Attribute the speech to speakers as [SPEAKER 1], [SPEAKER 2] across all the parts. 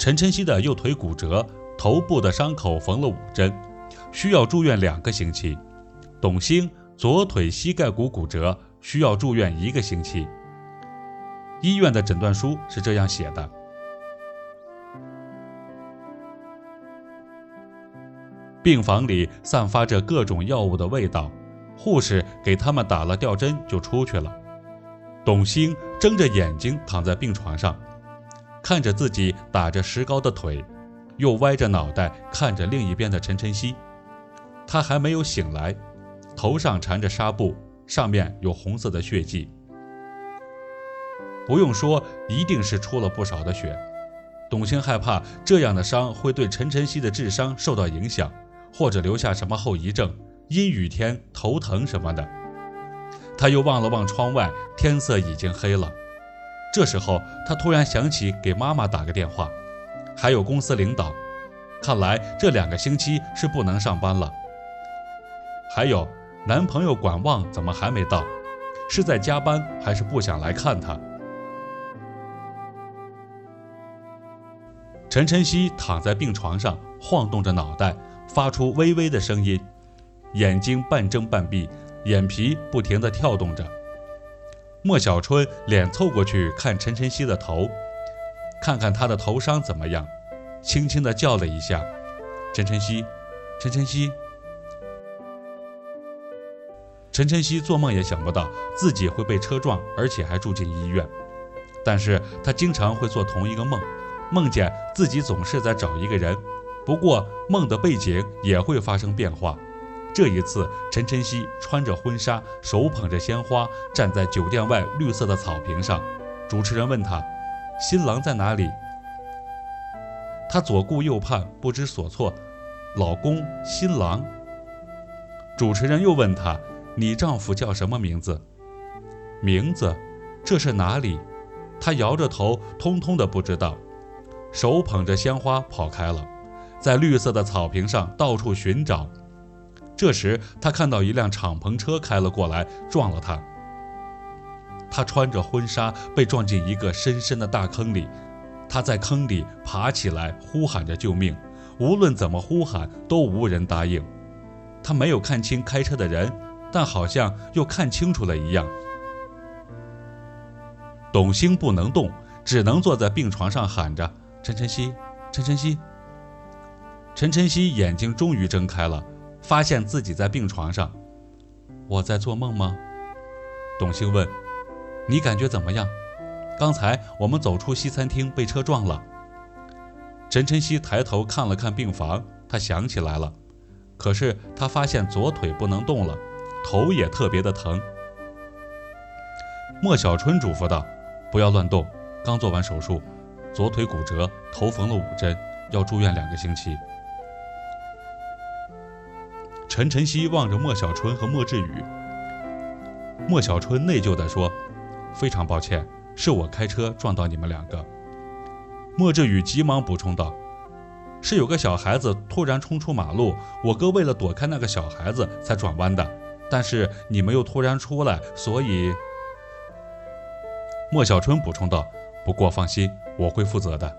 [SPEAKER 1] 陈晨曦的右腿骨折，头部的伤口缝了五针，需要住院两个星期。董兴左腿膝盖骨骨折，需要住院一个星期。医院的诊断书是这样写的：病房里散发着各种药物的味道，护士给他们打了吊针就出去了。董兴睁着眼睛躺在病床上，看着自己打着石膏的腿，又歪着脑袋看着另一边的陈晨曦。他还没有醒来，头上缠着纱布，上面有红色的血迹。不用说，一定是出了不少的血。董卿害怕这样的伤会对陈晨曦的智商受到影响，或者留下什么后遗症，阴雨天头疼什么的。他又望了望窗外，天色已经黑了。这时候，他突然想起给妈妈打个电话，还有公司领导。看来这两个星期是不能上班了。还有，男朋友管旺怎么还没到？是在加班，还是不想来看他？陈晨曦躺在病床上，晃动着脑袋，发出微微的声音，眼睛半睁半闭，眼皮不停地跳动着。莫小春脸凑过去看陈晨曦的头，看看他的头伤怎么样，轻轻地叫了一下：“陈晨曦，陈晨曦。”陈晨曦做梦也想不到自己会被车撞，而且还住进医院，但是他经常会做同一个梦。梦见自己总是在找一个人，不过梦的背景也会发生变化。这一次，陈晨曦穿着婚纱，手捧着鲜花，站在酒店外绿色的草坪上。主持人问他：“新郎在哪里？”他左顾右盼，不知所措。老公，新郎。主持人又问他：“你丈夫叫什么名字？”名字？这是哪里？他摇着头，通通的不知道。手捧着鲜花跑开了，在绿色的草坪上到处寻找。这时，他看到一辆敞篷车开了过来，撞了他。他穿着婚纱，被撞进一个深深的大坑里。他在坑里爬起来，呼喊着救命。无论怎么呼喊，都无人答应。他没有看清开车的人，但好像又看清楚了一样。董兴不能动，只能坐在病床上喊着。陈晨曦，陈晨曦，陈晨曦眼睛终于睁开了，发现自己在病床上。我在做梦吗？董兴问。你感觉怎么样？刚才我们走出西餐厅被车撞了。陈晨曦抬头看了看病房，他想起来了，可是他发现左腿不能动了，头也特别的疼。莫小春嘱咐道：“不要乱动，刚做完手术。”左腿骨折，头缝了五针，要住院两个星期。陈晨曦望着莫小春和莫志宇。莫小春内疚地说：“非常抱歉，是我开车撞到你们两个。”莫志宇急忙补充道：“是有个小孩子突然冲出马路，我哥为了躲开那个小孩子才转弯的，但是你们又突然出来，所以……”莫小春补充道：“不过放心。”我会负责的。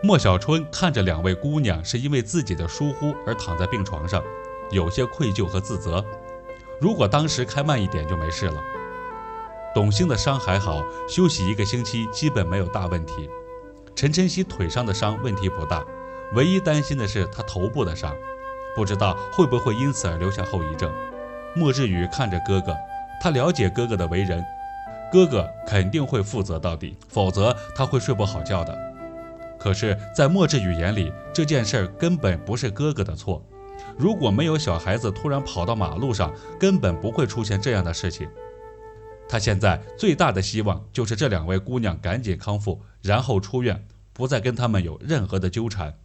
[SPEAKER 1] 莫小春看着两位姑娘是因为自己的疏忽而躺在病床上，有些愧疚和自责。如果当时开慢一点就没事了。董兴的伤还好，休息一个星期基本没有大问题。陈晨曦腿上的伤问题不大，唯一担心的是他头部的伤，不知道会不会因此而留下后遗症。莫志宇看着哥哥，他了解哥哥的为人。哥哥肯定会负责到底，否则他会睡不好觉的。可是，在莫志宇眼里，这件事儿根本不是哥哥的错。如果没有小孩子突然跑到马路上，根本不会出现这样的事情。他现在最大的希望就是这两位姑娘赶紧康复，然后出院，不再跟他们有任何的纠缠。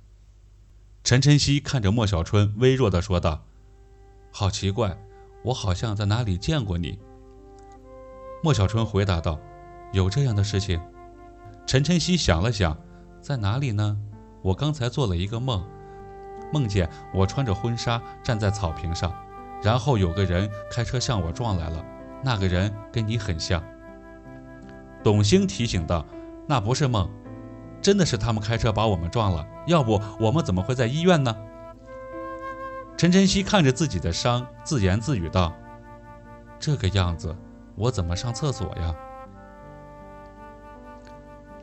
[SPEAKER 1] 陈晨曦看着莫小春，微弱地说道：“好奇怪，我好像在哪里见过你。”莫小春回答道：“有这样的事情。”陈晨曦想了想，在哪里呢？我刚才做了一个梦，梦见我穿着婚纱站在草坪上，然后有个人开车向我撞来了。那个人跟你很像。董兴提醒道：“那不是梦，真的是他们开车把我们撞了，要不我们怎么会在医院呢？”陈晨曦看着自己的伤，自言自语道：“这个样子，我怎么上厕所呀？”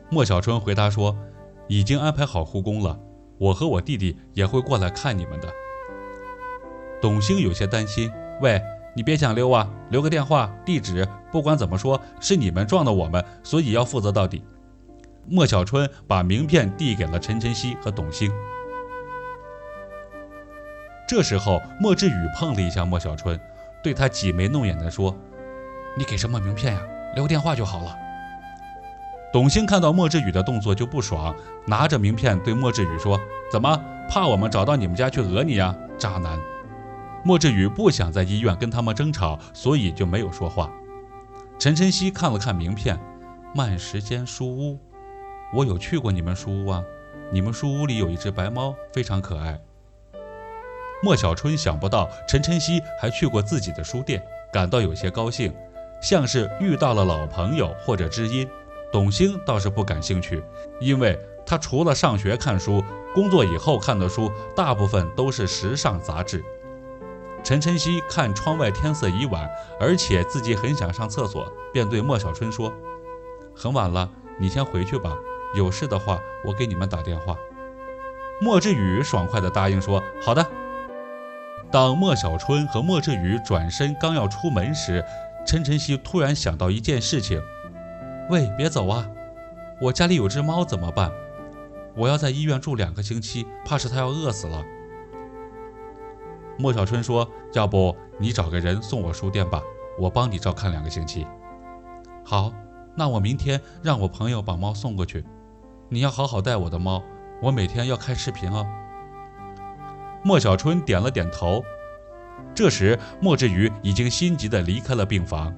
[SPEAKER 1] 莫小春回答说：“已经安排好护工了，我和我弟弟也会过来看你们的。”董兴有些担心：“喂，你别想溜啊，留个电话、地址，不管怎么说，是你们撞的我们，所以要负责到底。”莫小春把名片递给了陈晨曦和董兴。这时候，莫志宇碰了一下莫小春，对他挤眉弄眼地说：“你给什么名片呀？留个电话就好了。”董兴看到莫志宇的动作就不爽，拿着名片对莫志宇说：“怎么怕我们找到你们家去讹你呀，渣男！”莫志宇不想在医院跟他们争吵，所以就没有说话。陈晨曦看了看名片，慢时间书屋，我有去过你们书屋啊，你们书屋里有一只白猫，非常可爱。莫小春想不到陈晨曦还去过自己的书店，感到有些高兴，像是遇到了老朋友或者知音。董兴倒是不感兴趣，因为他除了上学看书，工作以后看的书大部分都是时尚杂志。陈晨曦看窗外天色已晚，而且自己很想上厕所，便对莫小春说：“很晚了，你先回去吧。有事的话，我给你们打电话。”莫志宇爽快地答应说：“好的。”当莫小春和莫志宇转身刚要出门时，陈晨曦突然想到一件事情：“喂，别走啊！我家里有只猫怎么办？我要在医院住两个星期，怕是它要饿死了。”莫小春说：“要不你找个人送我书店吧，我帮你照看两个星期。”好，那我明天让我朋友把猫送过去。你要好好带我的猫，我每天要开视频哦。莫小春点了点头。这时，莫志宇已经心急地离开了病房。